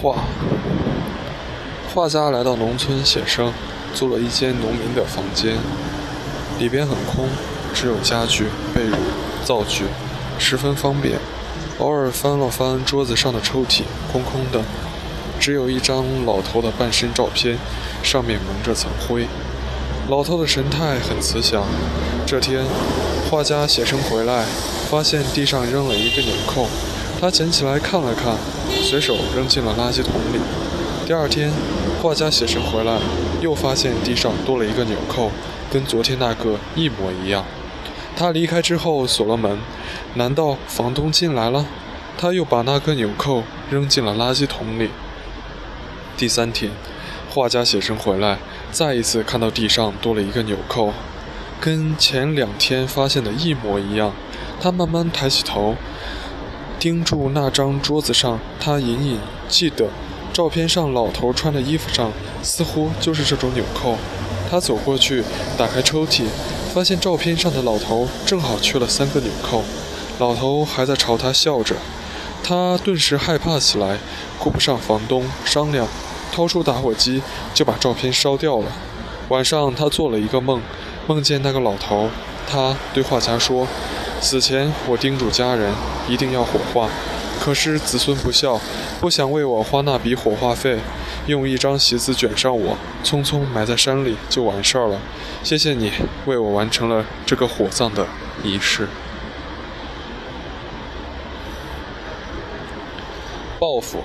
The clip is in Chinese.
画。画家来到农村写生，租了一间农民的房间，里边很空，只有家具、被褥、灶具，十分方便。偶尔翻了翻桌子上的抽屉，空空的，只有一张老头的半身照片，上面蒙着层灰。老头的神态很慈祥。这天，画家写生回来，发现地上扔了一个纽扣，他捡起来看了看，随手扔进了垃圾桶里。第二天，画家写生回来，又发现地上多了一个纽扣，跟昨天那个一模一样。他离开之后锁了门，难道房东进来了？他又把那个纽扣扔进了垃圾桶里。第三天，画家写生回来，再一次看到地上多了一个纽扣，跟前两天发现的一模一样。他慢慢抬起头，盯住那张桌子上，他隐隐记得。照片上老头穿的衣服上似乎就是这种纽扣。他走过去，打开抽屉，发现照片上的老头正好缺了三个纽扣。老头还在朝他笑着，他顿时害怕起来，顾不上房东商量，掏出打火机就把照片烧掉了。晚上他做了一个梦，梦见那个老头。他对画家说：“死前我叮嘱家人一定要火化。”可是子孙不孝，不想为我花那笔火化费，用一张席子卷上我，匆匆埋在山里就完事儿了。谢谢你为我完成了这个火葬的仪式。报复。